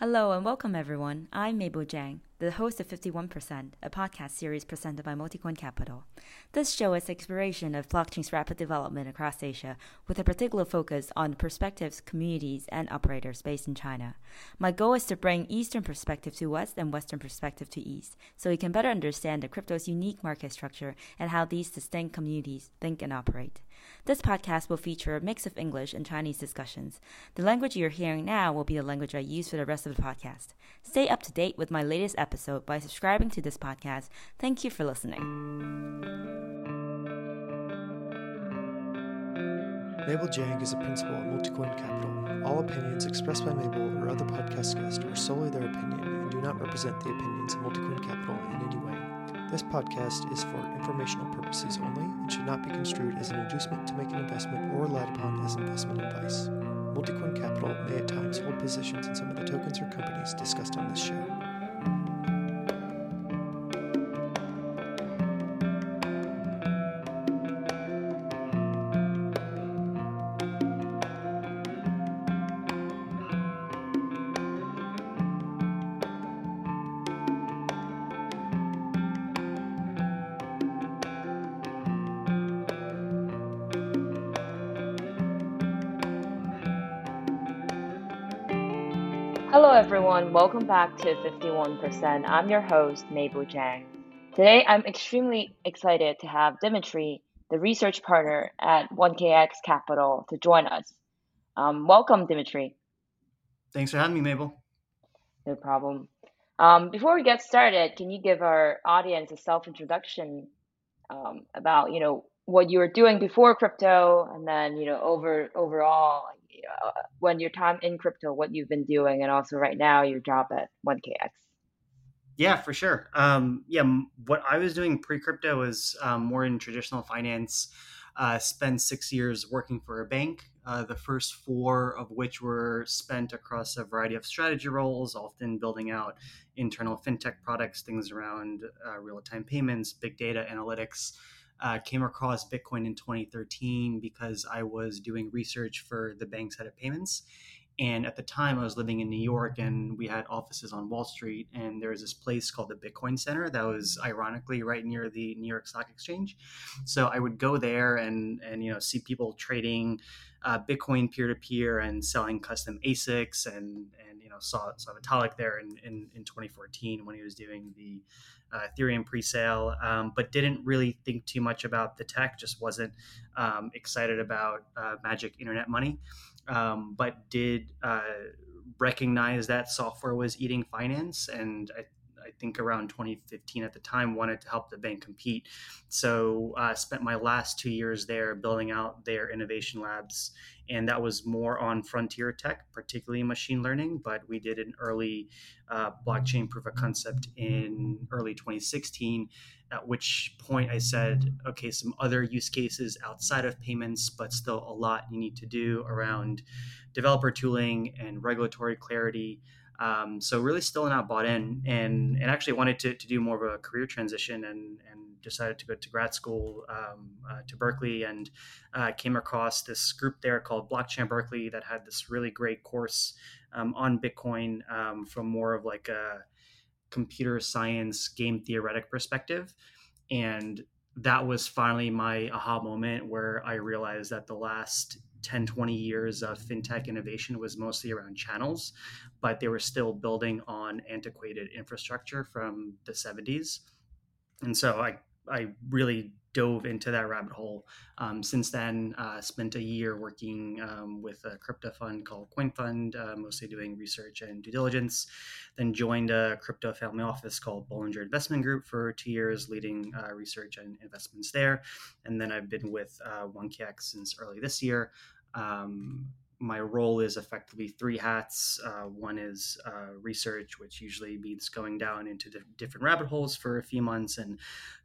Hello and welcome, everyone. I'm Mabel Jiang, the host of 51%, a podcast series presented by Multicoin Capital. This show is exploration of blockchain's rapid development across Asia, with a particular focus on perspectives, communities, and operators based in China. My goal is to bring Eastern perspective to West and Western perspective to East, so we can better understand the crypto's unique market structure and how these distinct communities think and operate. This podcast will feature a mix of English and Chinese discussions. The language you're hearing now will be the language I use for the rest of the podcast. Stay up to date with my latest episode by subscribing to this podcast. Thank you for listening. Mabel Jiang is a principal at Multicoin Capital. All opinions expressed by Mabel or other podcast guests are solely their opinion and do not represent the opinions of Multicoin Capital in any way. This podcast is for informational purposes only and should not be construed as an inducement to make an investment or relied upon as investment advice. Multicoin Capital may at times hold positions in some of the tokens or companies discussed on this show. Back to 51%. I'm your host, Mabel Jiang. Today, I'm extremely excited to have Dimitri, the research partner at 1KX Capital, to join us. Um, welcome, Dimitri. Thanks for having me, Mabel. No problem. Um, before we get started, can you give our audience a self introduction um, about you know what you were doing before crypto, and then you know over overall uh, when your time in crypto, what you've been doing, and also right now your job at 1KX. Yeah, for sure. Um, yeah, what I was doing pre crypto was um, more in traditional finance. Uh, spent six years working for a bank, uh, the first four of which were spent across a variety of strategy roles, often building out internal fintech products, things around uh, real time payments, big data analytics. Uh, came across Bitcoin in 2013 because I was doing research for the bank's head of payments. And at the time, I was living in New York, and we had offices on Wall Street. And there was this place called the Bitcoin Center that was ironically right near the New York Stock Exchange. So I would go there and and you know see people trading uh, Bitcoin peer to peer and selling custom ASICs, and and you know saw saw Vitalik there in, in in 2014 when he was doing the uh, Ethereum pre-sale, um, but didn't really think too much about the tech. Just wasn't um, excited about uh, magic internet money um, but did uh, recognize that software was eating finance. And I, I, think around 2015 at the time wanted to help the bank compete. So I uh, spent my last two years there building out their innovation labs. And that was more on frontier tech, particularly machine learning. But we did an early uh, blockchain proof of concept in early 2016 at which point I said, okay, some other use cases outside of payments, but still a lot you need to do around developer tooling and regulatory clarity. Um, so really still not bought in and, and actually wanted to, to do more of a career transition and, and decided to go to grad school um, uh, to Berkeley and uh, came across this group there called Blockchain Berkeley that had this really great course um, on Bitcoin um, from more of like a computer science game theoretic perspective. And that was finally my aha moment where i realized that the last 10 20 years of fintech innovation was mostly around channels but they were still building on antiquated infrastructure from the 70s and so i i really dove into that rabbit hole. Um, since then, uh, spent a year working um, with a crypto fund called CoinFund, uh, mostly doing research and due diligence. Then joined a crypto family office called Bollinger Investment Group for two years, leading uh, research and investments there. And then I've been with 1KX uh, since early this year. Um, my role is effectively three hats. Uh, one is uh, research, which usually means going down into different rabbit holes for a few months and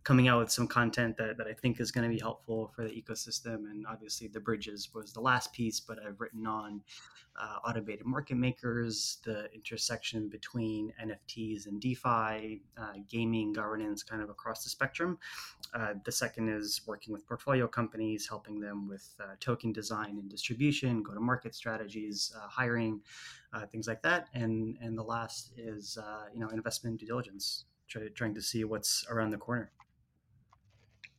coming out with some content that, that I think is going to be helpful for the ecosystem. And obviously, the bridges was the last piece, but I've written on uh, automated market makers, the intersection between NFTs and DeFi, uh, gaming, governance, kind of across the spectrum. Uh, the second is working with portfolio companies, helping them with uh, token design and distribution, go to market strategies, uh, hiring, uh, things like that. And and the last is you know investment due diligence, try, trying to see what's around the corner.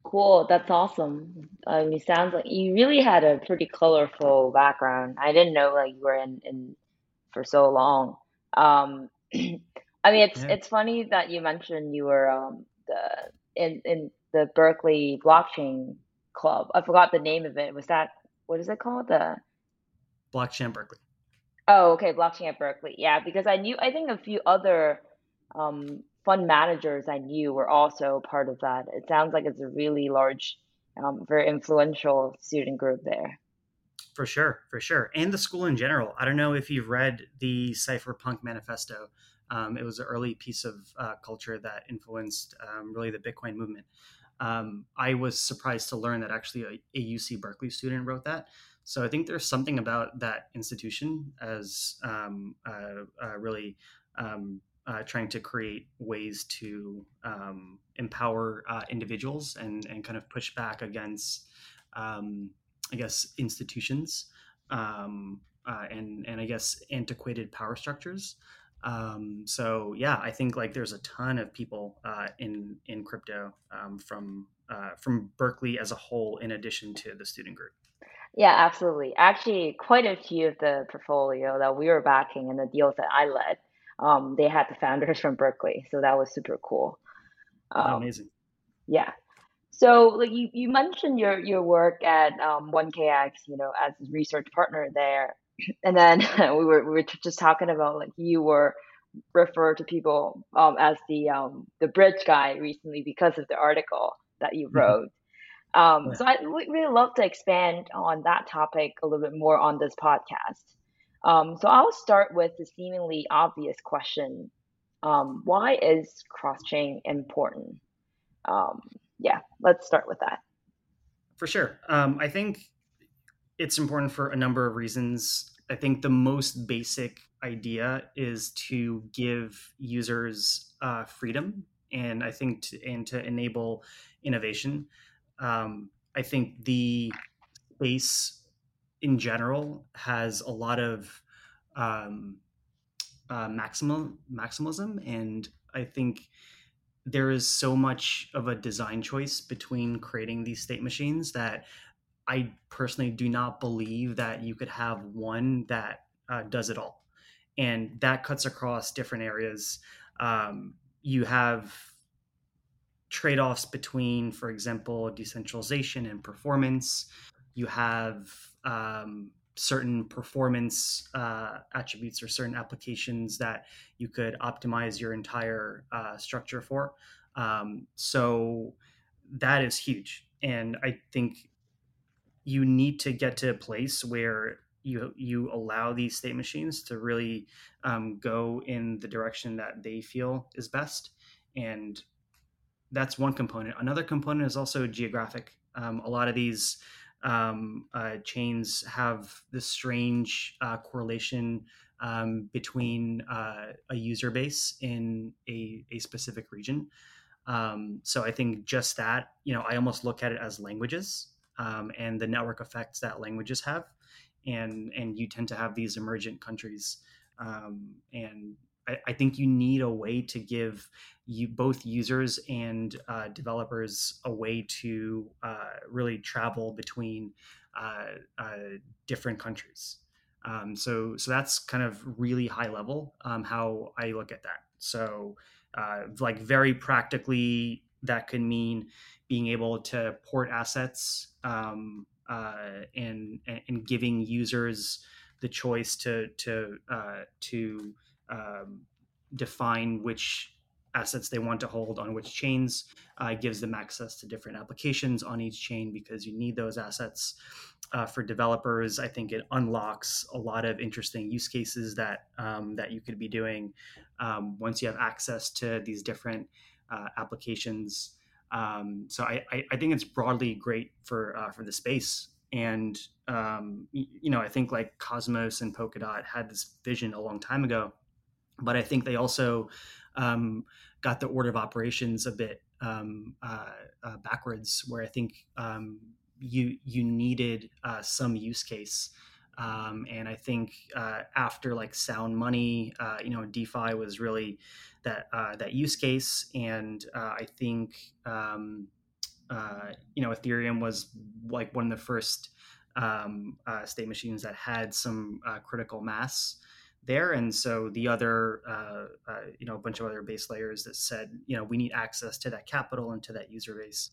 Cool, that's awesome. I mean, it sounds like you really had a pretty colorful background. I didn't know like you were in, in for so long. Um, I mean, it's Yeah. it's funny that you mentioned you were um, the in in the Berkeley Blockchain Club. I forgot the name of it. Was that what is it called? The Blockchain Berkeley. Oh, okay, blockchain at Berkeley. Yeah, because I knew, I think a few other um, fund managers I knew were also part of that. It sounds like it's a really large, um, very influential student group there. For sure, for sure. And the school in general. I don't know if you've read the Cypherpunk Manifesto. Um, it was an early piece of uh, culture that influenced um, really the Bitcoin movement. Um, I was surprised to learn that actually a, a UC Berkeley student wrote that. So I think there's something about that institution as uh, uh, really um, uh, trying to create ways to um, empower uh, individuals and, and kind of push back against um, I guess, institutions um, uh, and and I guess antiquated power structures. Um, so yeah, I think like there's a ton of people uh, in in crypto um, from uh, from Berkeley as a whole, in addition to the student group. Yeah, absolutely. Actually, quite a few of the portfolio that we were backing and the deals that I led, um, they had the founders from Berkeley, so that was super cool. Um, amazing. yeah. So, like you, you mentioned your your work at um, 1KX, you know, as a research partner there, and then we were we were just talking about like you were referred to people um, as the um, the bridge guy recently because of the article that you Mhm. wrote. Um, Yeah, so I would really love to expand on that topic a little bit more on this podcast. Um, so I'll start with the seemingly obvious question: um, Why is cross-chain important? Um, yeah, let's start with that. for sure. Um, I think it's important for a number of reasons. I think the most basic idea is to give users uh, freedom, and I think to, and to enable innovation. Um, I think the space in general has a lot of um, uh, maximal maximalism, and I think there is so much of a design choice between creating these state machines that I personally do not believe that you could have one that uh, does it all, and that cuts across different areas. Um, you have trade-offs between, for example, decentralization and performance. You have um, certain performance uh, attributes or certain applications that you could optimize your entire uh, structure for. Um, so that is huge, and I think you need to get to a place where you you allow these state machines to really um, go in the direction that they feel is best and that's one component. Another component is also geographic. Um, a lot of these um, uh, chains have this strange uh, correlation um, between uh, a user base in a, a specific region. Um, so I think just that, you know, I almost look at it as languages um, and the network effects that languages have, and and you tend to have these emergent countries, um, and I, I think you need a way to give you both users and uh, developers a way to uh, really travel between uh, uh, different countries. Um, so so that's kind of really high level um, how I look at that. So uh, like very practically, that could mean being able to port assets um, uh, and and giving users the choice to to uh, to um, define which assets they want to hold on which chains uh, gives them access to different applications on each chain because you need those assets. Uh, for developers i think it unlocks a lot of interesting use cases that um, that you could be doing um, once you have access to these different uh, applications. Um, so I, I, I think it's broadly great for uh, for the space. And um, you know i think like cosmos and polkadot had this vision a long time ago but I think they also um, got the order of operations a bit um, uh, uh, backwards, where I think um, you you needed uh, some use case. Um, and I think uh, after like Sound Money, uh, you know, DeFi was really that uh, that use case, and uh, I think um, uh, you know Ethereum was like one of the first um, uh, state machines that had some critical mass there, and so the other you know a bunch of other base layers that said you know we need access to that capital and to that user base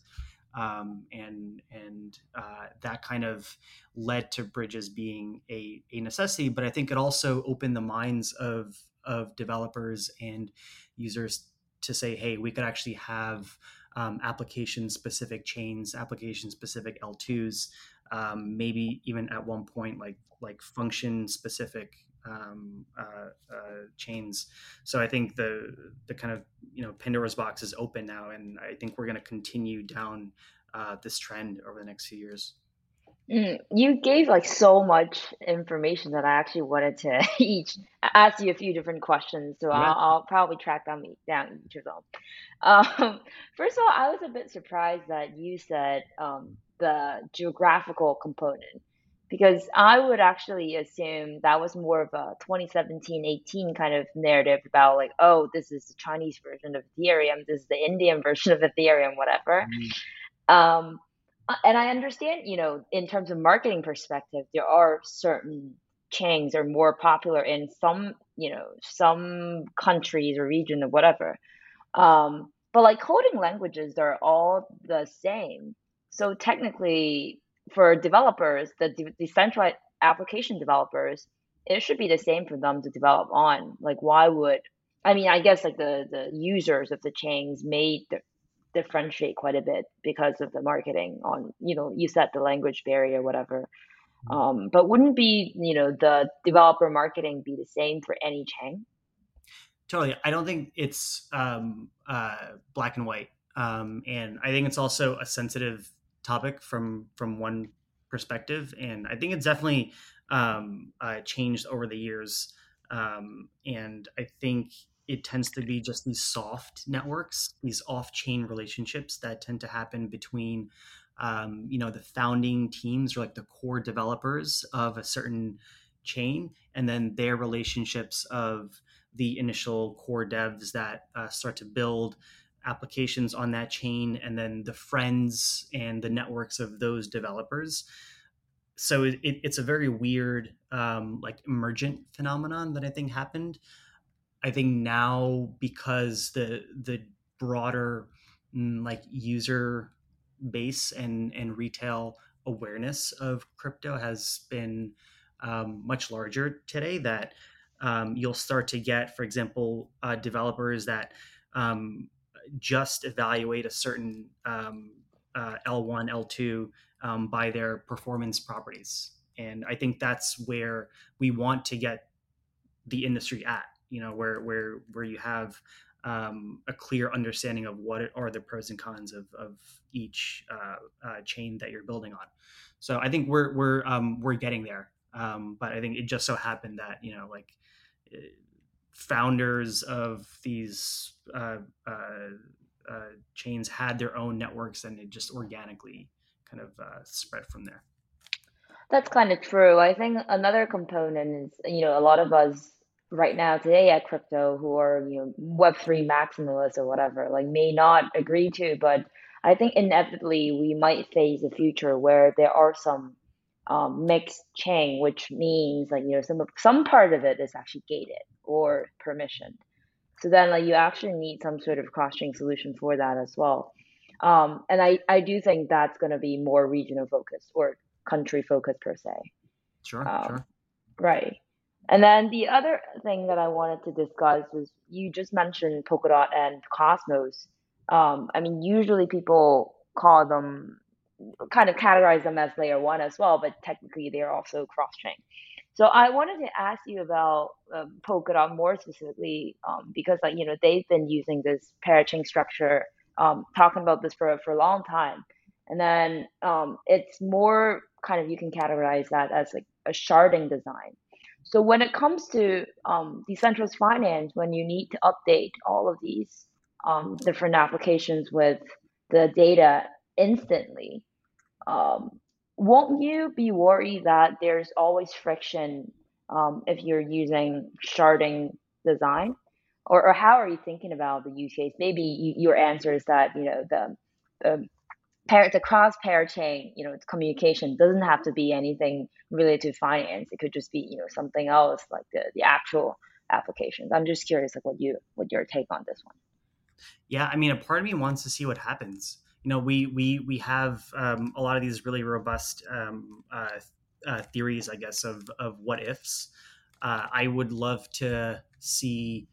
um, and and uh, that kind of led to bridges being a, a necessity. But I think it also opened the minds of of developers and users to say, hey, we could actually have um, application specific chains, application specific L2s, um, maybe even at one point like like function specific um, uh, uh, chains. So I think the the kind of you know Pandora's box is open now, and I think we're going to continue down uh, this trend over the next few years. Mm, you gave like so much information that I actually wanted to each ask you a few different questions, so yeah. I'll, I'll, probably track down down each of them. Um, first of all, I was a bit surprised that you said um, the geographical component because I would actually assume that was more of a 2017-18 kind of narrative about like, oh, this is the Chinese version of Ethereum, this is the Indian version of Ethereum, whatever. Mm. Um, and I understand, you know, in terms of marketing perspective, there are certain chains are more popular in some, you know, some countries or region or whatever. Um, but like coding languages, they're all the same. So technically, for developers, the de- decentralized application developers, it should be the same for them to develop on. Like, why would I mean? I guess like the the users of the chains may di- differentiate quite a bit because of the marketing on. You know, you set the language barrier, whatever. Mm-hmm. Um, but wouldn't be you know the developer marketing be the same for any chain? Totally. I don't think it's um, uh, black and white, um, and I think it's also a sensitive topic from from one perspective, and I think it's definitely um, uh, changed over the years. Um, and I think it tends to be just these soft networks, these off-chain relationships that tend to happen between, um, you know, the founding teams or like the core developers of a certain chain, and then their relationships of the initial core devs that uh, start to build applications on that chain and then the friends and the networks of those developers. So it, it's a very weird um, like emergent phenomenon that i think happened. I think now because the the broader mm, like user base and and retail awareness of crypto has been um, much larger today that um, you'll start to get for example uh, developers that um, just evaluate a certain um, uh, L1, L2 um, by their performance properties. And I think that's where we want to get the industry at, you know, where, where, where you have um, a clear understanding of what are the pros and cons of, of each uh, uh, chain that you're building on. So I think we're, we're, um, we're getting there. Um, but I think it just so happened that, you know, like founders of these uh, uh, uh, chains had their own networks and it just organically kind of uh, spread from there. That's kind of true. I think another component is, you know, a lot of us right now today at crypto who are, you know, Web3 maximalists or whatever, like may not agree to, but I think inevitably we might face a future where there are some um, mixed chain, which means like you know some some part of it is actually gated or permissioned. So then like you actually need some sort of cross chain solution for that as well. Um, and I, I do think that's going to be more regional focused or country focused per se. Sure, um, sure. Right. And then the other thing that I wanted to discuss was you just mentioned Polkadot and Cosmos. Um, I mean, usually people call them kind of categorize them as layer one as well, but technically they're also cross chain. So I wanted to ask you about um, Polkadot more specifically um, because like you know they've been using this parachain structure, um, talking about this for for a long time, and then um, it's more kind of you can categorize that as like a sharding design. So when it comes to um, decentralized finance, when you need to update all of these um, different applications with the data instantly, um, won't you be worried that there's always friction um, if you're using sharding design? Or, or how are you thinking about the use case? Maybe you, your answer is that you know the the pair the cross parachain you know communication doesn't have to be anything related to finance. It could just be you know something else like the, the actual applications. I'm just curious like what you what your take on this one. Yeah, I mean, a part of me wants to see what happens you know, we we we have um, a lot of these really robust um, uh, uh, theories, I guess, of of what ifs. Uh, I would love to see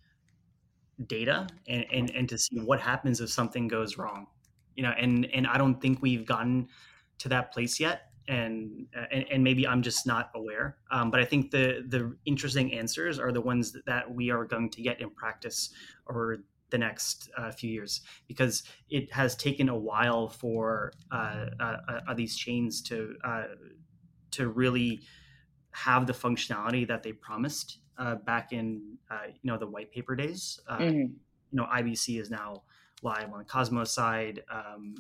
data and, and and to see what happens if something goes wrong. You know, and and I don't think we've gotten to that place yet. And, and, and maybe I'm just not aware. Um, but I think the the interesting answers are the ones that, that we are going to get in practice over the next uh, few years because it has taken a while for uh, uh, uh these chains to uh, to really have the functionality that they promised uh, back in you know the white paper days. Mm-hmm. You know, IBC is now live on the Cosmos side. Um,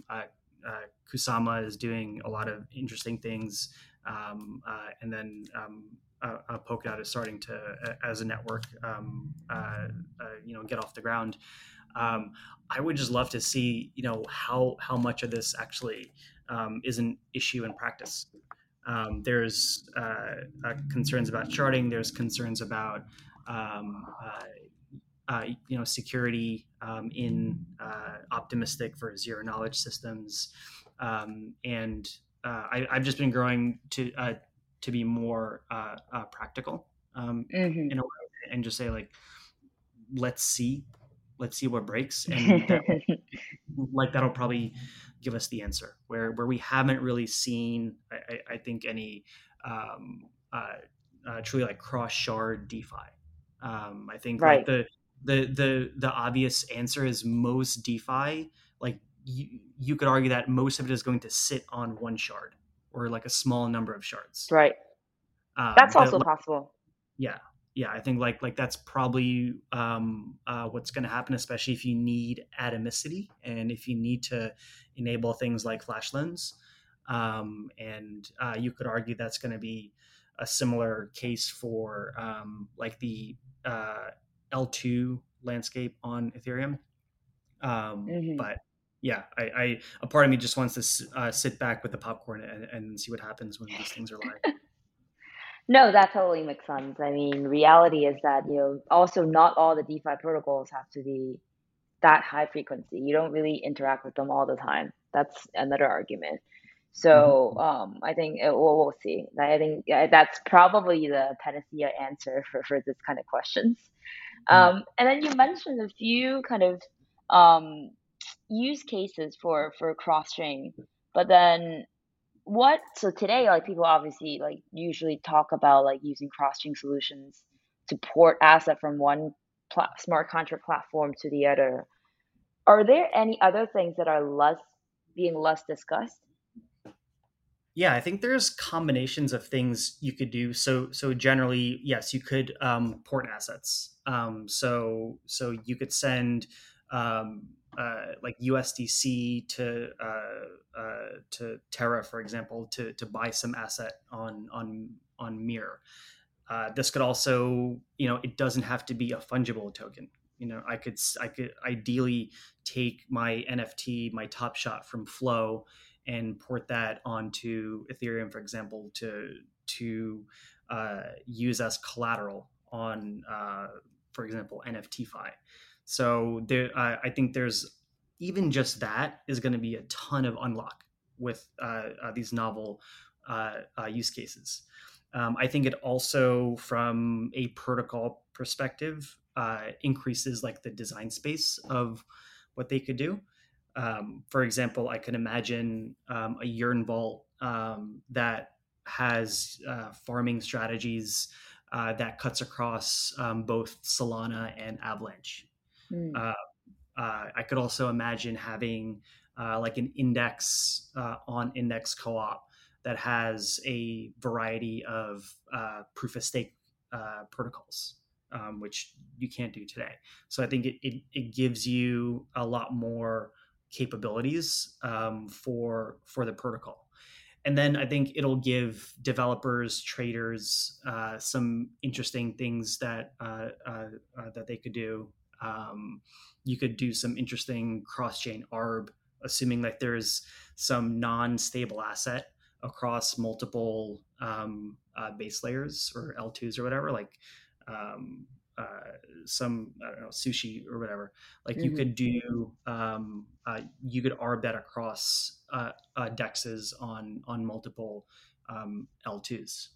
Kusama is doing a lot of interesting things, um, and then um, uh, uh, Polkadot is starting to, uh, as a network, um, uh, uh, you know, get off the ground. Um, I would just love to see, you know, how how much of this actually um, is an issue in practice. Um, there's uh, concerns about sharding. There's concerns about um, you know security um, in optimistic for zero knowledge systems, and I, have just been growing to to be more uh, uh, practical um, mm-hmm. in a way, and just say like, let's see, let's see what breaks, and that, like that'll probably give us the answer. Where where we haven't really seen, I, I think any um, uh, uh truly like cross shard DeFi. Um, I think right. like the the the the obvious answer is most DeFi like you, you could argue that most of it is going to sit on one shard or like a small number of shards. Right. Um, that's also possible. Yeah. Yeah, I think like like that's probably um, uh, what's going to happen, especially if you need atomicity and if you need to enable things like flash loans. Um, and uh, you could argue that's going to be a similar case for um, like the uh, L2 landscape on Ethereum. Um, mm-hmm. But yeah, I, I, a part of me just wants to uh, sit back with the popcorn and, and see what happens when these things are live. no, that totally makes sense. I mean, reality is that you know also not all the DeFi protocols have to be that high frequency. You don't really interact with them all the time. That's another argument. So mm-hmm. um, I think it, uh, we'll, we'll see. I think that's probably the panacea answer for, for this kind of questions. Mm-hmm. Um, and then you mentioned a few kind of um, use cases for for cross chain but then what so today like people obviously like usually talk about like using cross chain solutions to port asset from one pl- smart contract platform to the other. Are there any other things that are less being less discussed? Yeah i think there's combinations of things you could do. So so generally yes you could um, port assets. Um, so so you could send um, uh, like USDC to uh, uh, to Terra, for example, to to buy some asset on on on Mirror. Uh, this could also, you know, it doesn't have to be a fungible token. You know, I could I could ideally take my NFT, my Top Shot from Flow, and port that onto Ethereum, for example, to to uh, use as collateral on, uh, for example, NFTFi. So there, uh, I think there's even just that is going to be a ton of unlock with uh, uh, these novel uh, uh, use cases. Um, I think it also, from a protocol perspective, uh, increases like the design space of what they could do. Um, for example, I can imagine um, a Yearn vault um, that has farming strategies that cuts across um, both Solana and Avalanche Mm. Uh, uh, I could also imagine having uh, like an index uh, on index co-op that has a variety of uh, proof of stake protocols, um, which you can't do today. So I think it, it, it gives you a lot more capabilities um, for for the protocol. and then I think it'll give developers, traders, uh, some interesting things that uh, uh, that they could do. Um, you could do some interesting cross-chain ARB, assuming that there's some non-stable asset across multiple um, uh, base layers or L2s or whatever, like um, uh, some I don't know sushi or whatever. Like mm-hmm. you could do um, uh, you could arb that across uh, uh, dexes on on multiple um, L2s.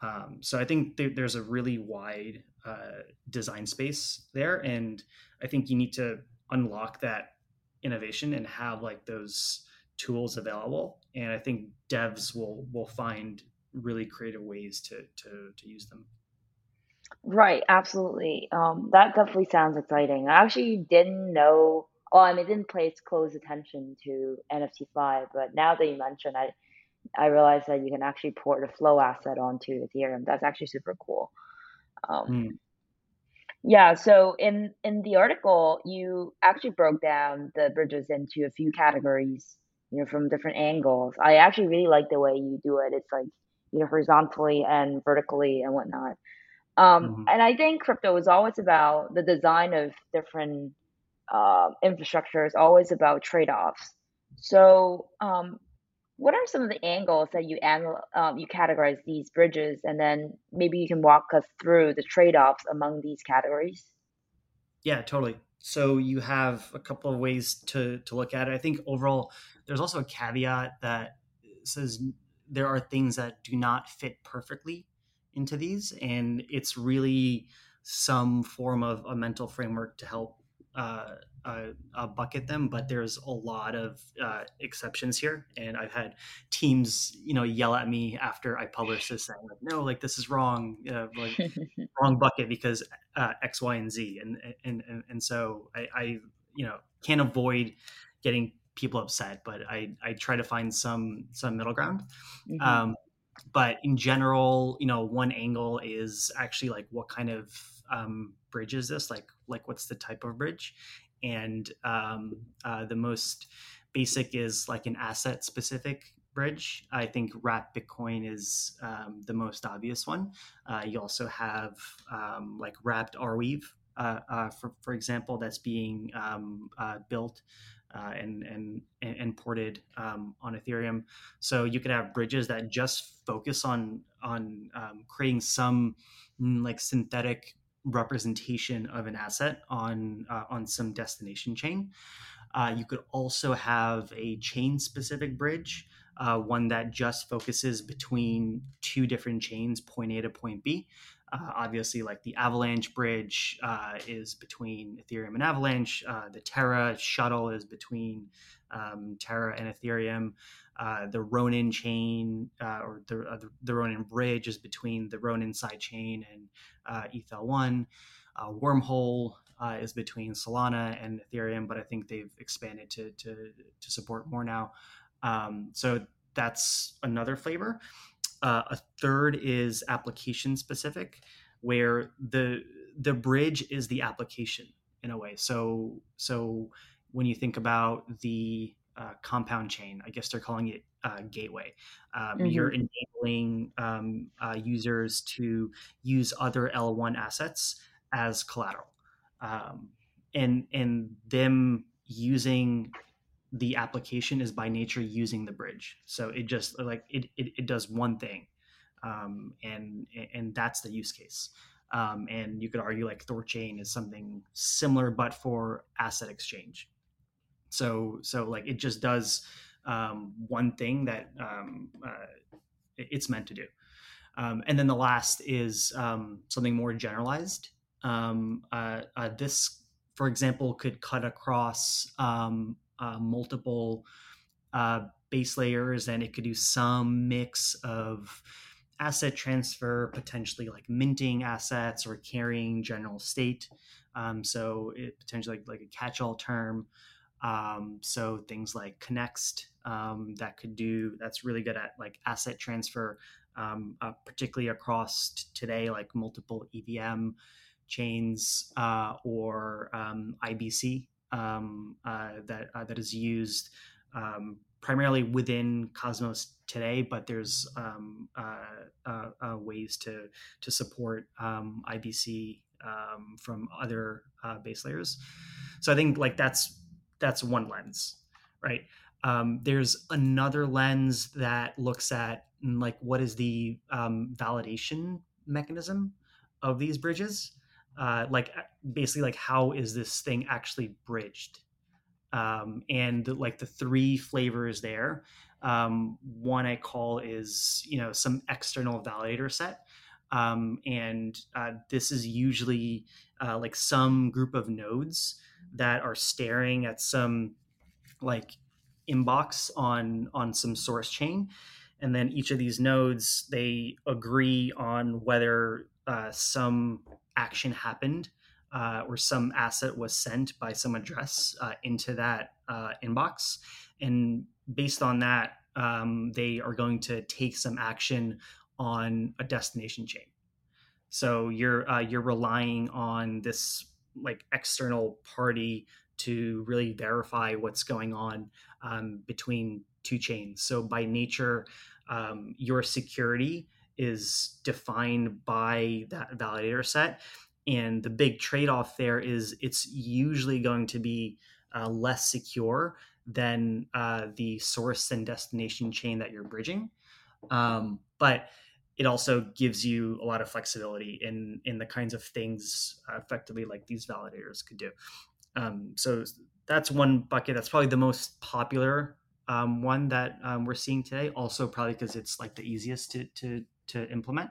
Um, so I think th- there's a really wide uh, design space there, and I think you need to unlock that innovation and have like those tools available. And I think devs will will find really creative ways to to to use them. Right, absolutely. Um, that definitely sounds exciting. I actually didn't know. Oh, I mean, didn't place close attention to NFTFi, but now that you mentioned, I I realized that you can actually port a flow asset onto Ethereum. That's actually super cool. Um, mm. Yeah. So in in the article, you actually broke down the bridges into a few categories, you know, from different angles. I actually really like the way you do it. It's like you know horizontally and vertically and whatnot. Um, mm-hmm. And I think crypto is always about the design of different uh, infrastructure is always about trade offs. So, um, what are some of the angles that you anal- um, you categorize these bridges, and then maybe you can walk us through the trade offs among these categories? Yeah, totally. So you have a couple of ways to to look at it. I think overall, there's also a caveat that says there are things that do not fit perfectly into these, and it's really some form of a mental framework to help uh, uh, uh, bucket them. But there's a lot of uh, exceptions here, and I've had teams, you know, yell at me after I publish this, saying like, "No, like this is wrong, like wrong bucket because uh, X, Y, and Z," and and and, and so I, I, you know, can't avoid getting people upset, but I I try to find some some middle ground. Mm-hmm. Um, but in general, you know, one angle is actually like what kind of um, bridge is this? Like, like what's the type of bridge? And um, uh, the most basic is like an asset specific bridge. I think Wrap Bitcoin is um, the most obvious one. Uh, you also have um, like Wrapped Arweave, uh, uh, for, for example, that's being um, uh, built uh, and, and and ported um, on Ethereum. So you could have bridges that just focus on on um, creating some mm, like synthetic representation of an asset on uh, on some destination chain. Uh, you could also have a chain specific bridge, uh, one that just focuses between two different chains, point A to point B. Uh, obviously, like the Avalanche bridge uh, is between Ethereum and Avalanche. Uh, the Terra shuttle is between um, Terra and Ethereum. Uh, the Ronin chain uh, or the, uh, the Ronin bridge is between the Ronin sidechain and ETH1. Wormhole is between Solana and Ethereum, but I think they've expanded to to, to support more now. Um, so that's another flavor. Uh, a third is application specific, where the the bridge is the application in a way. So so when you think about the uh, compound chain, I guess they're calling it uh, gateway. Um, mm-hmm. You're enabling um, uh, users to use other L1 assets as collateral, um, and and them using the application is by nature using the bridge. So it just like it it, it does one thing, um, and and that's the use case. Um, and you could argue like Thorchain is something similar, but for asset exchange. So so like it just does um, one thing that um, uh, it's meant to do. Um, and then the last is um, something more generalized. Um, uh, uh, this, for example, could cut across um, uh, multiple uh, base layers and it could do some mix of asset transfer, potentially like minting assets or carrying general state. Um, so it potentially like, like a catch-all term. Um, so things like Connext um, that could do that's really good at like asset transfer, um, uh, particularly across t- today like multiple EVM chains uh, or um, IBC um, uh, that uh, that is used um, primarily within Cosmos today, but there's um, uh, ways to to support um, IBC um, from other base layers. So I think like that's that's one lens, right? Um, there's another lens that looks at like what is the um, validation mechanism of these bridges, uh, like basically like how is this thing actually bridged? Um, and like the three flavors there um, one i call is you know some external validator set. Um, and uh, this is usually uh, like some group of nodes that are staring at some like inbox on on some source chain. And then each of these nodes they agree on whether uh, some action happened uh, or some asset was sent by some address uh, into that uh, inbox. And based on that, um, they are going to take some action on a destination chain. So you're uh, you're relying on this like external party to really verify what's going on um, between two chains. So by nature, um, your security is defined by that validator set and the big trade off there is it's usually going to be uh, less secure than uh, the source and destination chain that you're bridging. Um, but it also gives you a lot of flexibility in in the kinds of things uh, effectively like these validators could do. Um, so that's one bucket. That's probably the most popular um, one that um, we're seeing today. Also, probably because it's like the easiest to to to implement.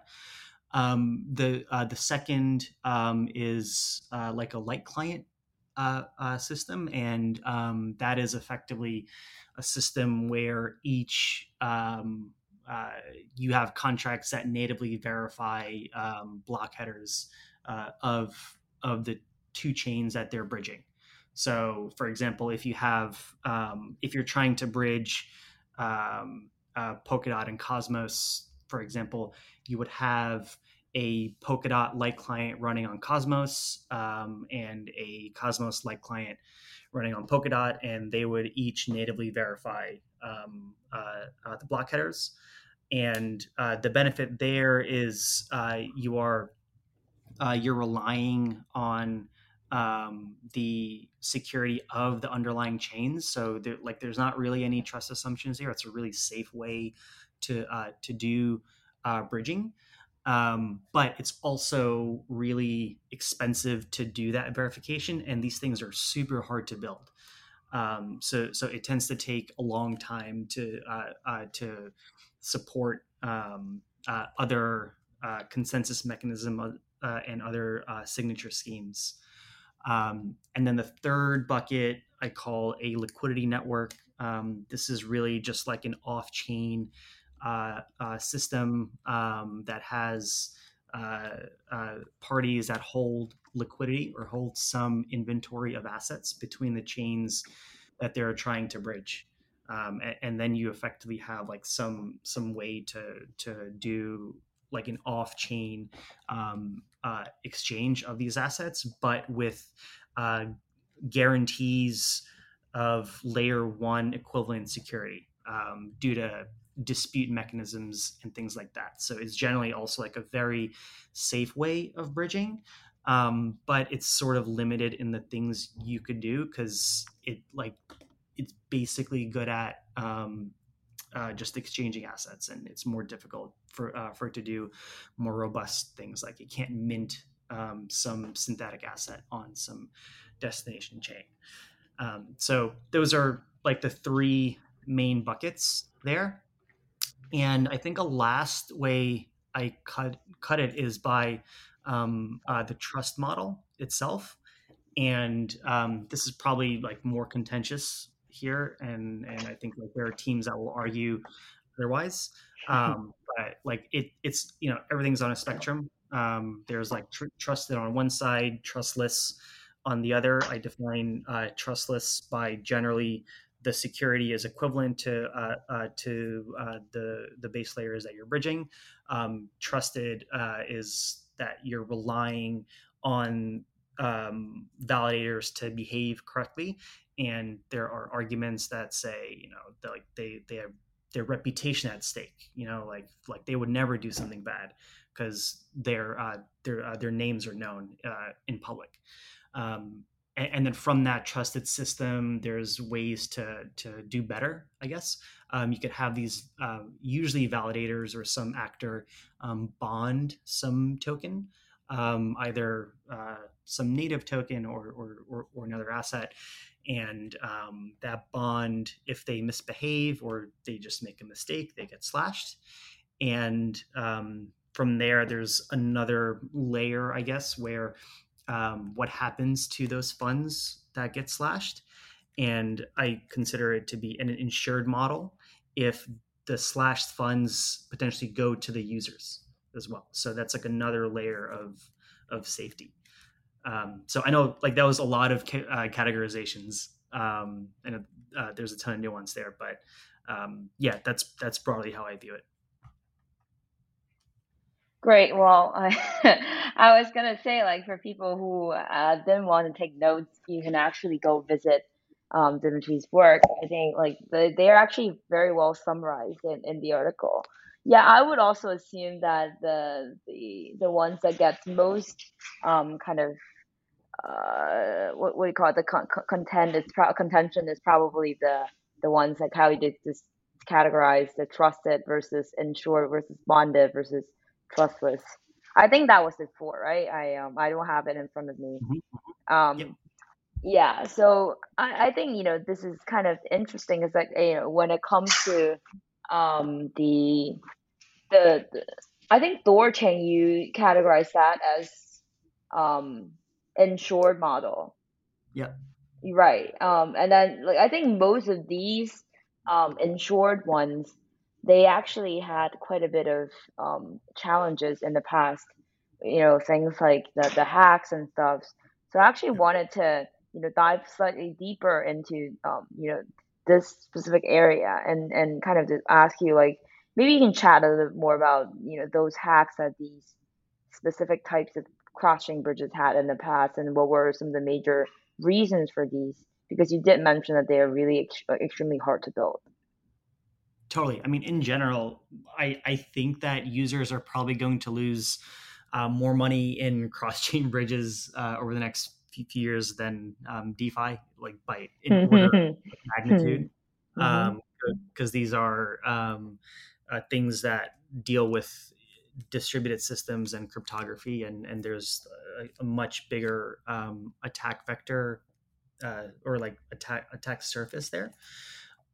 Um, the uh, the second um, is uh, like a light client uh, uh, system, and um, that is effectively a system where each um, uh, you have contracts that natively verify um, block headers uh, of of the two chains that they're bridging. So, for example, if you have um, if you're trying to bridge Polkadot and Cosmos, for example, you would have a Polkadot light client running on Cosmos um, and a Cosmos light client running on Polkadot, and they would each natively verify um, uh, uh, the block headers. And uh, the benefit there is uh, you are uh, you're relying on um, the security of the underlying chains. So there, like there's not really any trust assumptions here. It's a really safe way to uh, to do bridging. Um, but it's also really expensive to do that verification, and these things are super hard to build. Um, so, so it tends to take a long time to uh, uh, to support um, uh, other uh, consensus mechanism uh, and other uh, signature schemes. Um, and then the third bucket I call a liquidity network. Um, this is really just like an off-chain uh, uh, system um, that has uh, uh, parties that hold liquidity or hold some inventory of assets between the chains that they're trying to bridge. Um, and, and, then you effectively have like some some way to to do like an off-chain um, uh, exchange of these assets, but with uh, guarantees of layer one equivalent security um, due to dispute mechanisms and things like that. So it's generally also like a very safe way of bridging, um, but it's sort of limited in the things you could do because it like it's basically good at um, uh, just exchanging assets, and it's more difficult for uh, for it to do more robust things like it can't mint um, some synthetic asset on some destination chain. Um, so those are like the three main buckets there. And I think a last way I cut cut it is by um, uh, the trust model itself. And um, this is probably like more contentious here, and and I think like there are teams that will argue otherwise. Um, but like it, it's you know everything's on a spectrum. Um, there's like tr- trusted on one side, trustless on the other. I define uh, trustless by generally the security is equivalent to uh, uh, to uh, the the base layers that you're bridging. Um, trusted uh, is that you're relying on um, validators to behave correctly, and there are arguments that say, you know, like they they have their reputation at stake. You know, like like they would never do something bad because their uh, their their names are known in public. Um, and, and, then from that trusted system, there's ways to to do better. I guess um, you could have these uh, usually validators or some actor um, bond some token, um, either uh, some native token or, or, or, or another asset, and um, that bond if they misbehave or they just make a mistake they get slashed and um, from there there's another layer i guess where um, what happens to those funds that get slashed and i consider it to be an insured model if the slashed funds potentially go to the users as well so that's like another layer of of safety um, so I know like that was a lot of ca- uh, categorizations, um, and uh, there's a ton of nuance there. But um, yeah, that's that's broadly how I view it. Great. Well, I, I was gonna say like for people who uh, didn't want to take notes, you can actually go visit um, Dimitri's work. I think like the, they are actually very well summarized in, in the article. Yeah, I would also assume that the the the ones that get most um, kind of uh, what, what do you call it? The con- content is pro- contention is probably the the ones like how you did this categorize the trusted versus insured versus bonded versus trustless. I think that was it for right. I um I don't have it in front of me. Mm-hmm. Um, yep. yeah. So I I think you know this is kind of interesting. Is like you know when it comes to um the the, the I think Thorchain you categorize that as um insured model. Yeah. Right. Um, and then like I think most of these um, insured ones, they actually had quite a bit of um, challenges in the past. You know, things like the the hacks and stuff. So I actually wanted to you know dive slightly deeper into um, you know this specific area and and kind of just ask you like maybe you can chat a little more about you know those hacks that these specific types of cross-chain bridges had in the past and what were some of the major reasons for these because you did mention that they are really ex- extremely hard to build totally i mean in general i i think that users are probably going to lose uh, more money in cross-chain bridges uh, over the next few, few years than um, defi like by in order magnitude because mm-hmm. um, these are um, uh, things that deal with distributed systems and cryptography, and and there's a, a much bigger um, attack vector uh, or like attack attack surface there.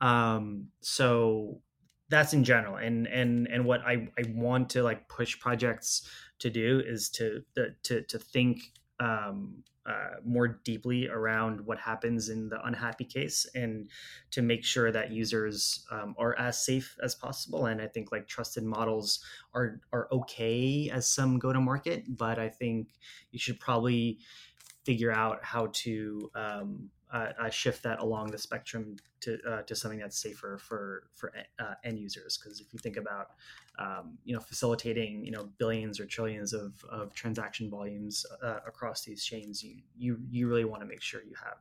Um, so that's in general, and and and what I I want to like push projects to do is to to to think um, uh, more deeply around what happens in the unhappy case and to make sure that users um, are as safe as possible and i think like trusted models are are okay as some go to market but i think you should probably figure out how to um, uh, uh, shift that along the spectrum to uh, to something that's safer for for uh, end users. Because if you think about um, you know facilitating you know billions or trillions of, of transaction volumes uh, across these chains, you you you really want to make sure you have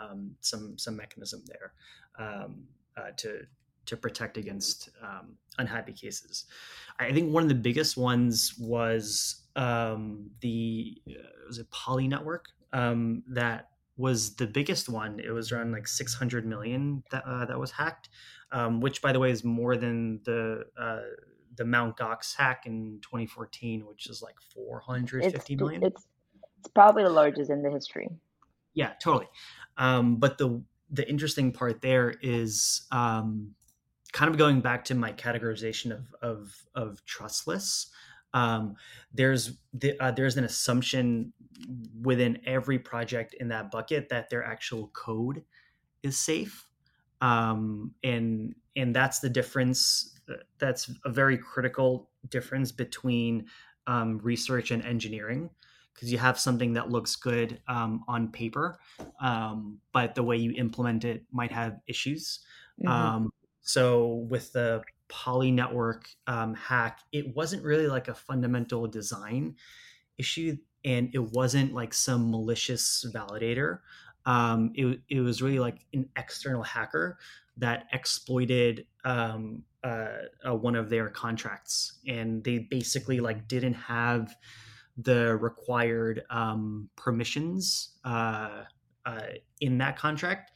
um, some some mechanism there um, uh, to to protect against um, unhappy cases. I think one of the biggest ones was um, the was it Poly Network um, that was the biggest one. It was around like 600 million that uh, that was hacked, um, which by the way is more than the uh, the Mount Gox hack in 2014, which is like 450 it's, million. It's it's probably the largest in the history. Yeah, totally. Um, but the the interesting part there is um, kind of going back to my categorization of of, of trustless um, there's the, uh, there's an assumption within every project in that bucket that their actual code is safe um, and and that's the difference that's a very critical difference between um, research and engineering because you have something that looks good um, on paper um, but the way you implement it might have issues mm-hmm. Um, so with the poly network um, hack, it wasn't really like a fundamental design issue and it wasn't like some malicious validator. Um, it, it was really like an external hacker that exploited um, uh, uh, one of their contracts, and they basically like didn't have the required um, permissions uh, uh in that contract,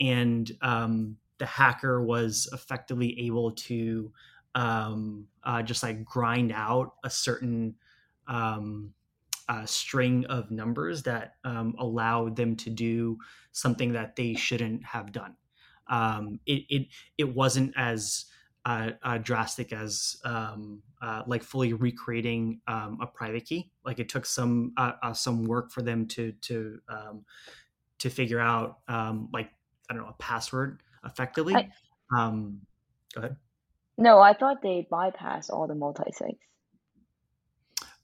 and um, the hacker was effectively able to um, uh, just like grind out a certain um, uh, string of numbers that um, allowed them to do something that they shouldn't have done. Um, it, it it wasn't as uh, uh, drastic as um, uh, like fully recreating um, a private key. Like it took some uh, some work for them to to to figure out like I don't know a password effectively. I, um, go ahead. No, I thought they bypass all the multi-sigs.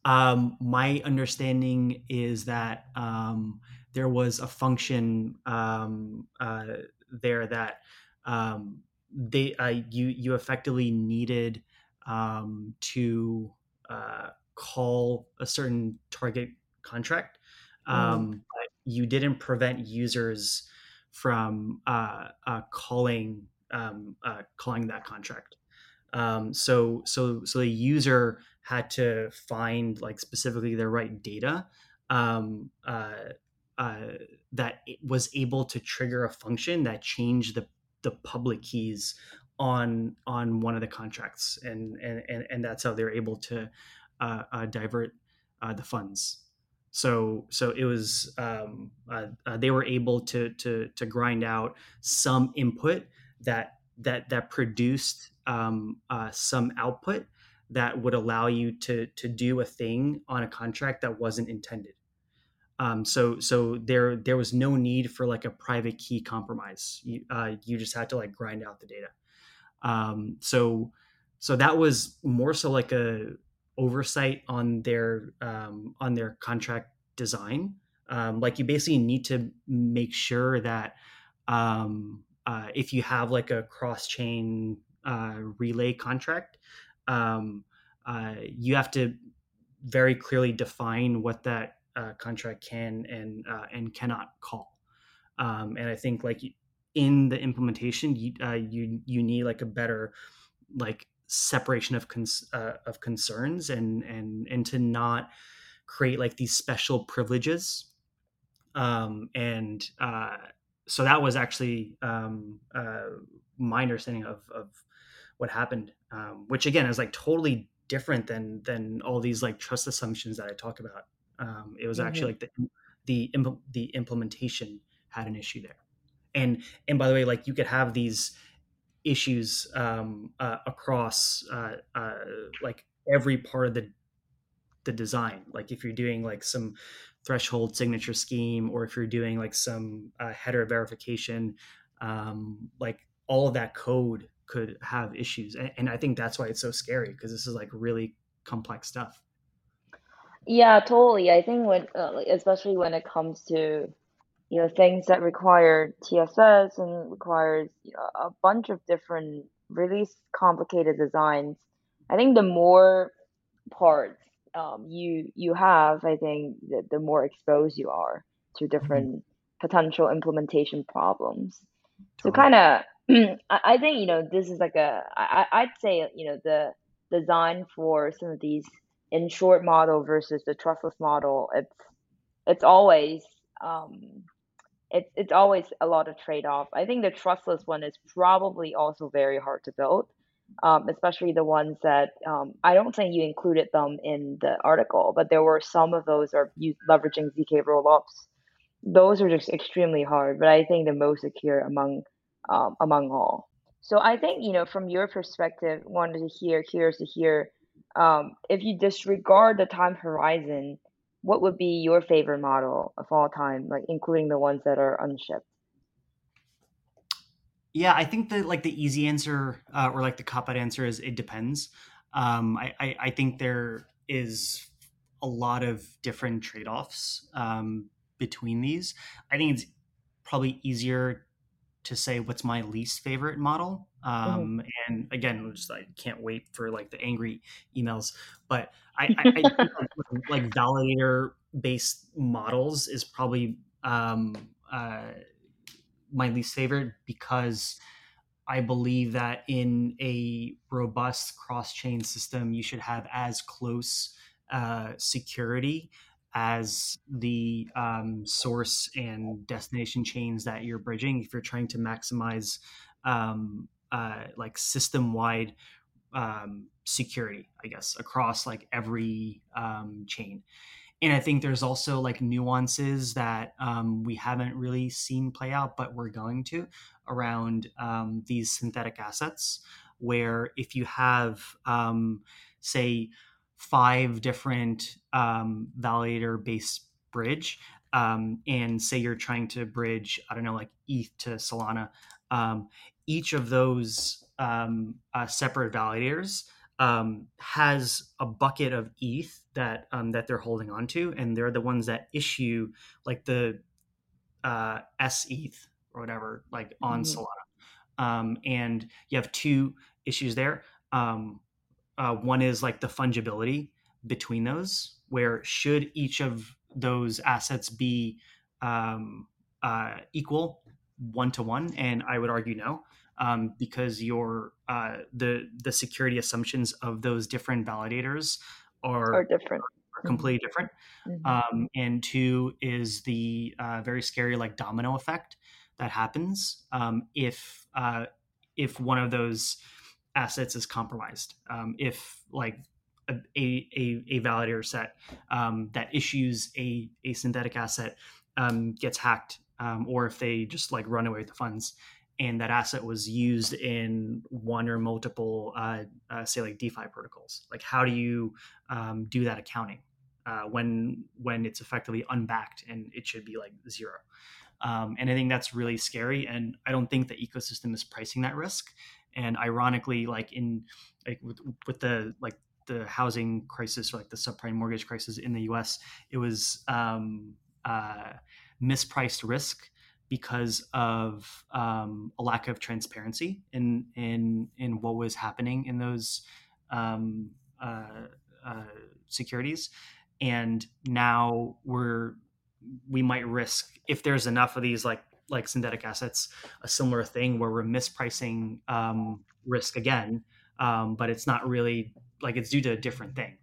Um, my understanding is that um, there was a function um, uh, there that um, they uh, you you effectively needed um, to uh, call a certain target contract, mm. but you didn't prevent users from uh, uh, calling um, uh, calling that contract. Um, so so so the user had to find like specifically the right data um, uh, uh, that was able to trigger a function that changed the the public keys on on one of the contracts, and and and, and that's how they're able to uh, divert the funds. So so it was um, uh, uh, they were able to to to grind out some input that that that produced um, uh, some output that would allow you to to do a thing on a contract that wasn't intended. Um, so so there there was no need for like a private key compromise. You uh, you just had to like grind out the data. Um, so so that was more so like a oversight on their um, on their contract design. Um, like you basically need to make sure that um, uh, if you have like a cross chain uh, relay contract, um, uh, you have to very clearly define what that uh, contract can and uh, and cannot call. Um, and I think like in the implementation, you uh, you you need like a better like separation of cons- uh, of concerns and and and to not create like these special privileges. Um, and uh, so that was actually um, uh, my understanding of, of what happened um, which again is like totally different than than all these like trust assumptions that i talk about. Um, it was mm-hmm. actually like the the the implementation had an issue there. And and by the way like you could have these issues um, uh, across uh, uh, like every part of the the design. Like if you're doing like some threshold signature scheme or if you're doing like some uh, header verification um, like all of that code could have issues and, and i think that's why it's so scary because this is like really complex stuff. Yeah totally. I think when uh, especially when it comes to you know things that require tss and requires you know, a bunch of different really complicated designs i think the more parts um, you you have, I think the, the more exposed you are to mm-hmm. different mm-hmm. potential implementation problems. Totally. So kind of, I think you know this is like a I I'd say you know the design for some of these insured model versus the trustless model. It's it's always um, it's it's always a lot of trade off. I think the trustless one is probably also very hard to build um, especially the ones that um, I don't think you included them in the article, but there were some of those are leveraging zk rollups. Those are just extremely hard, but I think the most secure among um, among all. So I think you know from your perspective, wanted to hear, curious to hear, um, if you disregard the time horizon, what would be your favorite model of all time, like including the ones that are unshipped? Yeah, I think that like the easy answer uh, or like the cop out answer is it depends. Um, I, I, I think there is a lot of different trade offs um, between these. I think it's probably easier to say what's my least favorite model. Mm-hmm. Um, mm-hmm. And again, just I can't wait for like the angry emails. But I, I, I like validator based models is probably um, uh, my least favorite because I believe that in a robust cross chain system, you should have as close uh, security as the um, source and destination chains that you're bridging if you're trying to maximize um, uh, like system wide um, security, I guess, across like every um, chain. And I think there's also like nuances that um, we haven't really seen play out, but we're going to around um, these synthetic assets. Where if you have, um, say, five different um, validator based bridge, um, and say you're trying to bridge, I don't know, like ETH to Solana, each of those um, uh, separate validators um, has a bucket of ETH that um, that they're holding on to, and they're the ones that issue like the uh, ETH or whatever, like on mm-hmm. Solana. Um, and you have two issues there. Um, uh, one is like the fungibility between those, where should each of those assets be um, uh, equal one to one? And I would argue no um, because your uh, the the security assumptions of those different validators are, are different are completely mm-hmm. different mm-hmm. Um, and two is the uh, very scary like domino effect that happens um, if uh, if one of those assets is compromised um, if like a, a, a validator set um, that issues a, a synthetic asset um, gets hacked um, or if they just like run away with the funds and that asset was used in one or multiple, uh, uh, say like DeFi protocols. Like, how do you um, do that accounting uh, when when it's effectively unbacked and it should be like zero? Um, and I think that's really scary. And I don't think the ecosystem is pricing that risk. And ironically, like in like with, with the like the housing crisis or like the subprime mortgage crisis in the U.S., it was um, uh, mispriced risk because of um, a lack of transparency in in in what was happening in those um, uh, uh, securities, and now we're we might risk if there's enough of these like like synthetic assets, a similar thing where we're mispricing um, risk again, um, but it's not really like it's due to a different thing.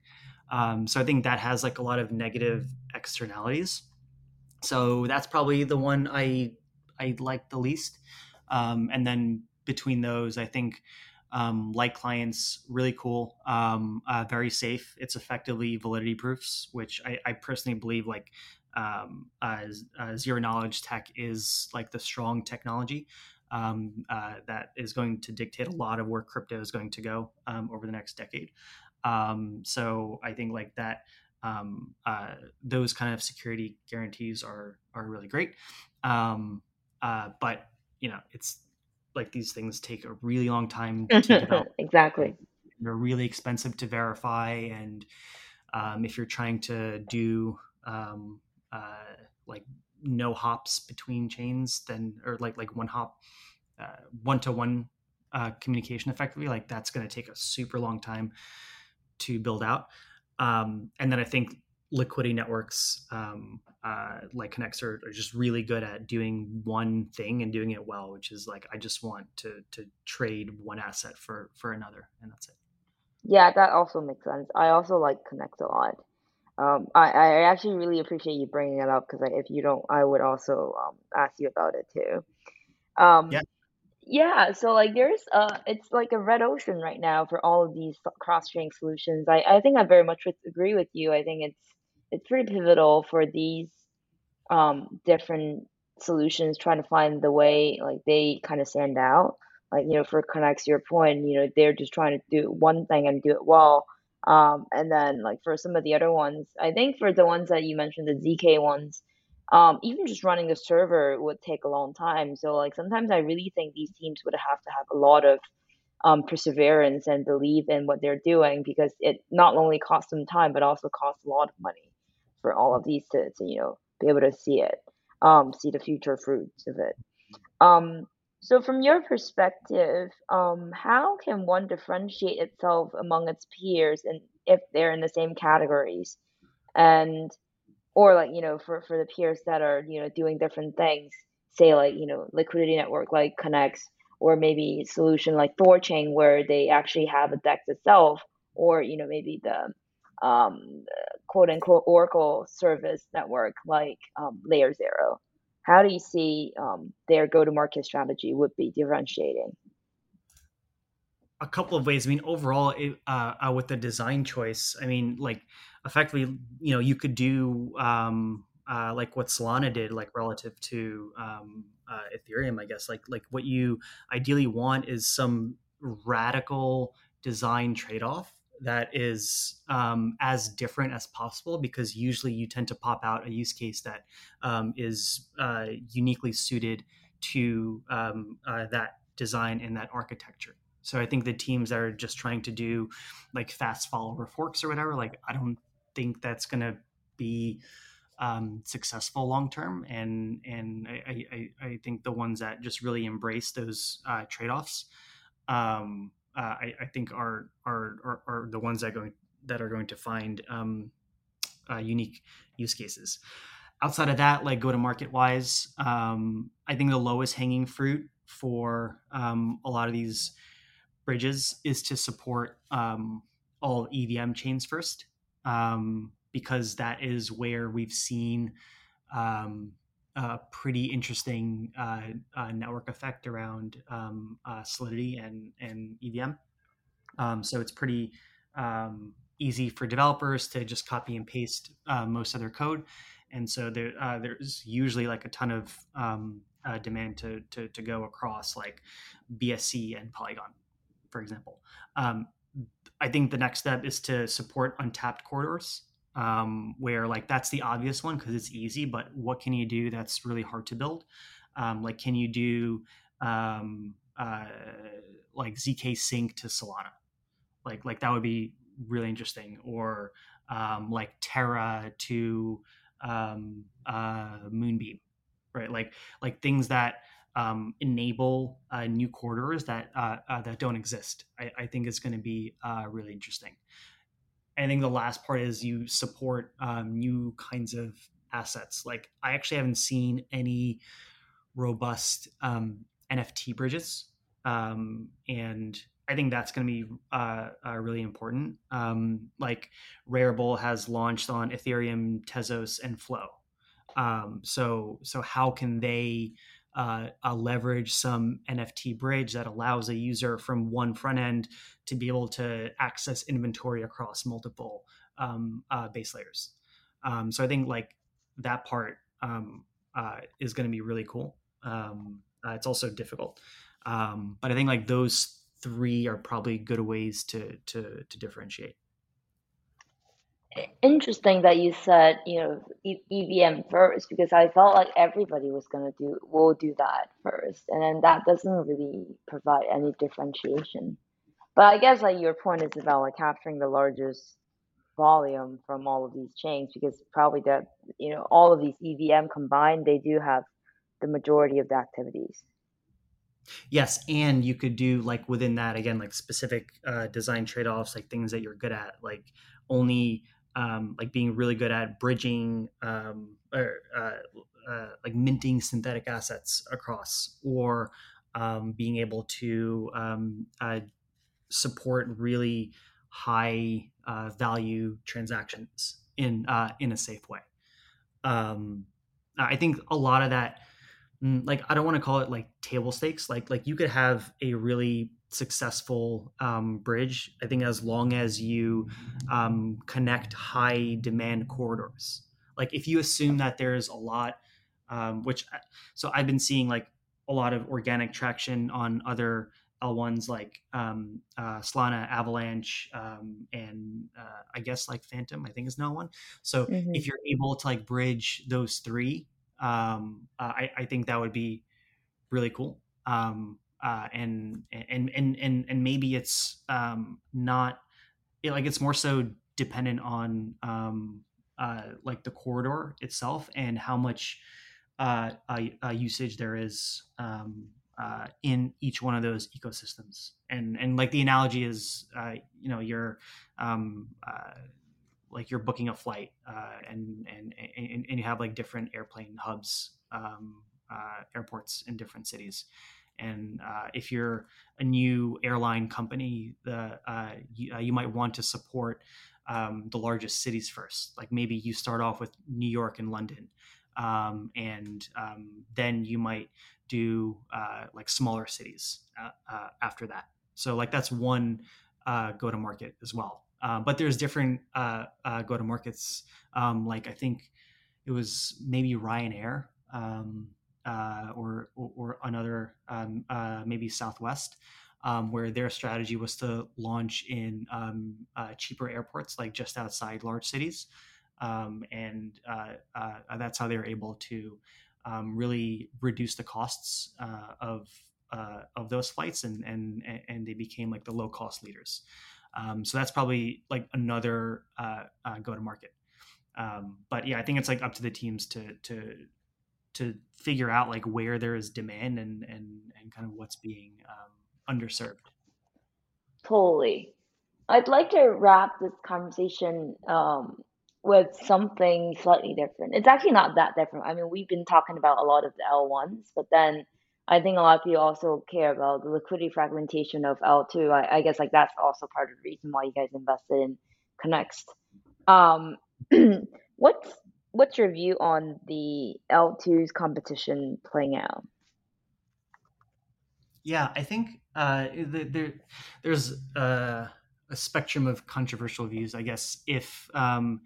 Um, so I think that has like a lot of negative externalities. So that's probably the one I I like the least. Um, and then between those, I think um, light clients really cool, um, uh, very safe. It's effectively validity proofs, which I, I personally believe like um, uh, uh, zero knowledge tech is like the strong technology um, uh, that is going to dictate a lot of where crypto is going to go um, over the next decade. Um, so I think like that um, uh, those kind of security guarantees are are really great. Um, uh, but you know, it's like these things take a really long time to develop. exactly. They're really expensive to verify, and um, if you're trying to do um, uh, like no hops between chains, then or like like one hop, one to one communication effectively, like that's going to take a super long time to build out. Um, and then I think liquidity networks um, uh, like Connext are, are, just really good at doing one thing and doing it well, which is like I just want to to trade one asset for for another, and that's it. Yeah, that also makes sense. I also like Connext a lot. Um, I, I actually really appreciate you bringing it up because if you don't, I would also um, ask you about it too. Um, yeah. Yeah, so like there's uh it's like a red ocean right now for all of these cross-chain solutions. I, I think I very much agree with you. I think it's it's pretty pivotal for these um, different solutions trying to find the way like they kind of stand out like you know for Connext your point you know they're just trying to do one thing and do it well um, and then like for some of the other ones i think for the ones that you mentioned the zk ones um, even just running a server would take a long time so like sometimes i really think these teams would have to have a lot of um, perseverance and believe in what they're doing because it not only costs them time but also costs a lot of money for all of these to, to you know be able to see it, um, see the future fruits of it. Um, so from your perspective, um, how can one differentiate itself among its peers and if they're in the same categories? And or like you know for for the peers that are you know doing different things say like you know liquidity network like Connext or maybe solution like Thorchain where they actually have a DEX itself or you know maybe the um, quote unquote Oracle service network like um, Layer Zero. How do you see um, their go to market strategy would be differentiating? A couple of ways. I mean, overall, it, uh, uh, with the design choice, I mean, like effectively, you know, you could do um, uh, like what Solana did, like relative to um, uh, Ethereum, I guess. Like like what you ideally want is some radical design trade off that is um, as different as possible because usually you tend to pop out a use case that um, is uh, uniquely suited to um, uh, that design and that architecture. So I think the teams that are just trying to do like fast follower forks or whatever, like I don't think that's going to be um, successful long term. And and I, I, I think the ones that just really embrace those uh, trade offs um, uh, I, I, think are, are, are are the ones that going that are going to find um, uh, unique use cases. Outside of that, like go to market wise, um, I think the lowest hanging fruit for um, a lot of these bridges is to support um, all EVM chains first, um, because that is where we've seen um, a pretty interesting uh, uh, network effect around um, uh, Solidity and and EVM. Um, so it's pretty um, easy for developers to just copy and paste uh, most of their code, and so there uh, there's usually like a ton of uh, demand to, to, to go across like BSC and Polygon, for example. Um, I think the next step is to support untapped corridors um, where like that's the obvious one because it's easy but what can you do that's really hard to build? Um, like can you do um, uh, like zk sync to solana? Like like that would be really interesting. Or um, like terra to um, uh, moonbeam right? Like like things that um, enable uh, new corridors that uh, uh, that don't exist i, I think is going to be uh, really interesting I think the last part is you support um, new kinds of assets. Like I actually haven't seen any robust um, NFT bridges, um, and I think that's going to be uh, uh, really important. Um, like Rarible has launched on Ethereum, Tezos, and Flow. Um, so so how can they uh, leverage some NFT bridge that allows a user from one front end to be able to access inventory across multiple um, uh, base layers. Um, so I think like that part um, uh, is going to be really cool. Um, uh, it's also difficult, um, but I think like those three are probably good ways to to to differentiate interesting that you said you know EVM first because I felt like everybody was gonna do will do that first, and then that doesn't really provide any differentiation. But I guess like your point is about like capturing the largest volume from all of these chains because probably that you know all of these EVM combined they do have the majority of the activities. Yes, and you could do like within that again like specific uh, design trade offs, like things that you're good at, like only um, like being really good at bridging um, or uh, uh, like minting synthetic assets across, or um, being able to um, uh, support really high uh, value transactions in uh, in a safe way. Um, I think a lot of that, mm, like I don't want to call it like table stakes. Like like you could have a really successful um, bridge. I think as long as you um, connect high demand corridors. Like if you assume that there's a lot, um, which so I've been seeing like a lot of organic traction on other L1s like um, uh, Solana, Avalanche, um, and uh, I guess like Fantom, I think is now one. So mm-hmm. if you're able to like bridge those three, um, uh, I, I, think that would be really cool. Um, uh, and and and and and maybe it's um, not like it's more so dependent on um, uh, like the corridor itself and how much uh, uh, usage there is um, uh, in each one of those ecosystems. And and like the analogy is, uh, you know, your um, uh, like you're booking a flight uh, and, and and and you have like different airplane hubs um, uh, airports in different cities and uh, if you're a new airline company the uh, you, uh, you, might want to support um, the largest cities first. Like maybe you start off with new york and london um, and um, then you might do uh, like smaller cities after that. So like that's one go to market as well. Uh, but there's different uh, uh, go to markets. Um, like I think it was maybe Ryanair um, uh, or, or, or another um, uh, maybe Southwest, um, where their strategy was to launch in um, uh, cheaper airports, like just outside large cities, um, and that's how they were able to really reduce the costs of of those flights, and and and they became like the low cost leaders. Um, so that's probably like another uh, uh, go to market. Um, but yeah, I think it's like up to the teams to to to figure out like where there is demand and and and kind of what's being um, underserved. Totally. I'd like to wrap this conversation um, with something slightly different. It's actually not that different. I mean, we've been talking about a lot of the L1s, but then I think a lot of people also care about the liquidity fragmentation of L2. I, I guess like that's also part of the reason why you guys invested in Connext. Um, what's what's your view on the L2's competition playing out? Yeah, I think uh, there, there's uh, a spectrum of controversial views. I guess if um,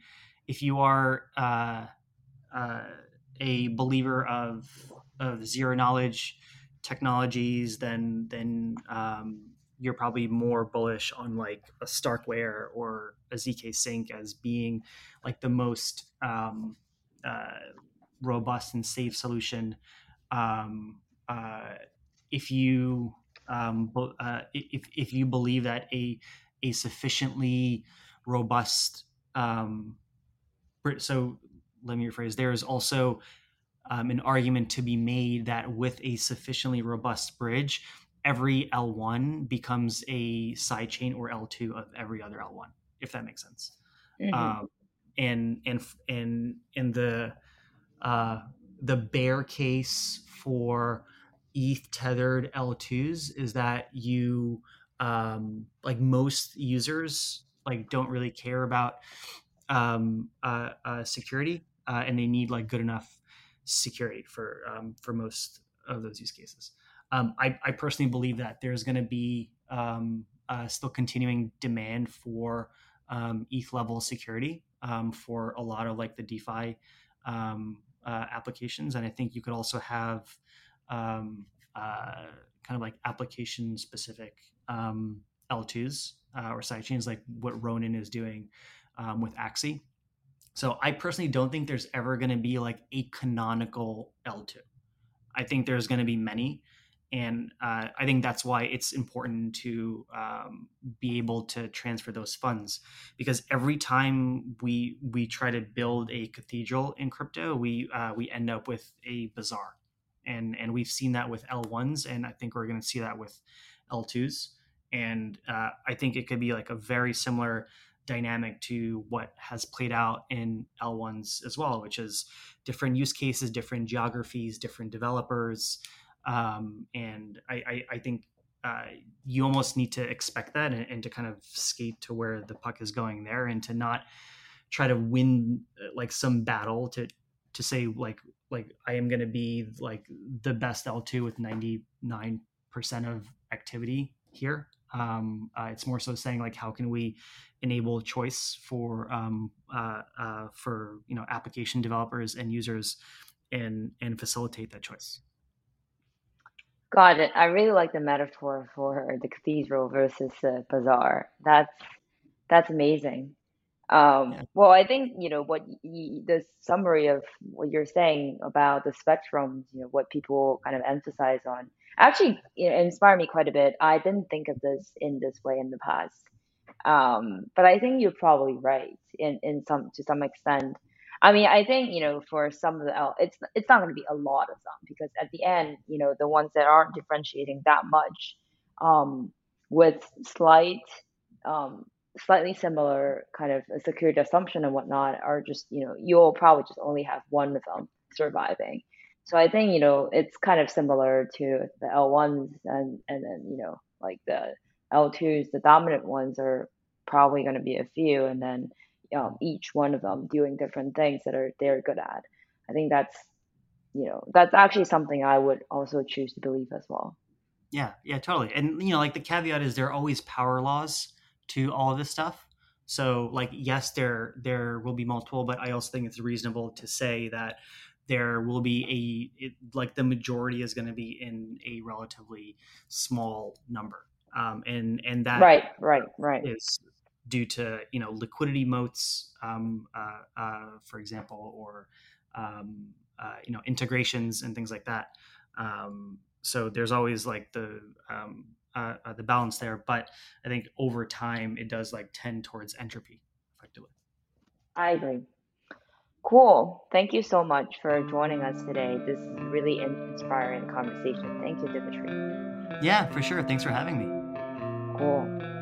if you are uh, uh a believer of of zero knowledge technologies, then then um, you're probably more bullish on like a Starkware or a zk Sync as being like the most um, uh, robust and safe solution. Um, uh, if you um, uh, if if you believe that a a sufficiently robust um, so let me rephrase there is also um, an argument to be made that with a sufficiently robust bridge, every L1 becomes a sidechain or L2 of every other L1, if that makes sense. Mm-hmm. Um, and and and and the uh, the bear case for ETH tethered L2s is that you um, like most users like don't really care about um, uh, uh, security uh, and they need like good enough security for um, for most of those use cases. Um, I, I, personally believe that there's going to be um, uh, still continuing demand for um, ETH level security um, for a lot of like the DeFi um, uh, applications, and I think you could also have uh, kind of like application specific L2s uh, or sidechains, like what Ronin is doing with Axie. So I personally don't think there's ever going to be like a canonical L2. I think there's going to be many. And uh, I think that's why it's important to um, be able to transfer those funds, because every time we we try to build a cathedral in crypto, we uh, we end up with a bazaar, and and we've seen that with L1s, and I think we're going to see that with L2s, and uh, I think it could be like a very similar dynamic to what has played out in L1s as well, which is different use cases, different geographies, different developers. Um, and I, I, I think uh, you almost need to expect that and, and, to kind of skate to where the puck is going there and to not try to win uh, like some battle to to say like like I am going to be like the best L2 with 99% of activity here. Um, uh, it's more so saying like how can we enable choice for um, uh, uh, for you know application developers and users and and facilitate that choice got it i really like the metaphor for the cathedral versus the bazaar that's that's amazing um, yeah. well i think you know what the summary of what you're saying about the spectrums you know what people kind of emphasize on actually you know, inspired me quite a bit i didn't think of this in this way in the past um, but I think you're probably right in, in some to some extent. I mean, I think you know for some of the it's it's not going to be a lot of them because at the end, you know, the ones that aren't differentiating that much, um, with slight um, slightly similar kind of a security assumption and whatnot are just you know you'll probably just only have one of them surviving. So I think you know it's kind of similar to the L1s and and then you know like the L2s, the dominant ones are probably going to be a few, and then um, each one of them doing different things that are they're good at. I think that's you know that's actually something I would also choose to believe as well. Yeah, yeah, totally. And you know, like the caveat is there are always power laws to all of this stuff. So, like, yes, there there will be multiple, but I also think it's reasonable to say that there will be a it, like the majority is going to be in a relatively small number, um, and and that right, right, right is due to you know liquidity moats, um, uh, uh, for example, or um, uh, you know integrations and things like that. Um, so there's always like the um, uh, uh, the balance there, but I think over time it does like tend towards entropy, effectively. I agree. Cool. Thank you so much for joining us today. This is really inspiring conversation. Thank you, Dimitri. Yeah, for sure. Thanks for having me. Cool.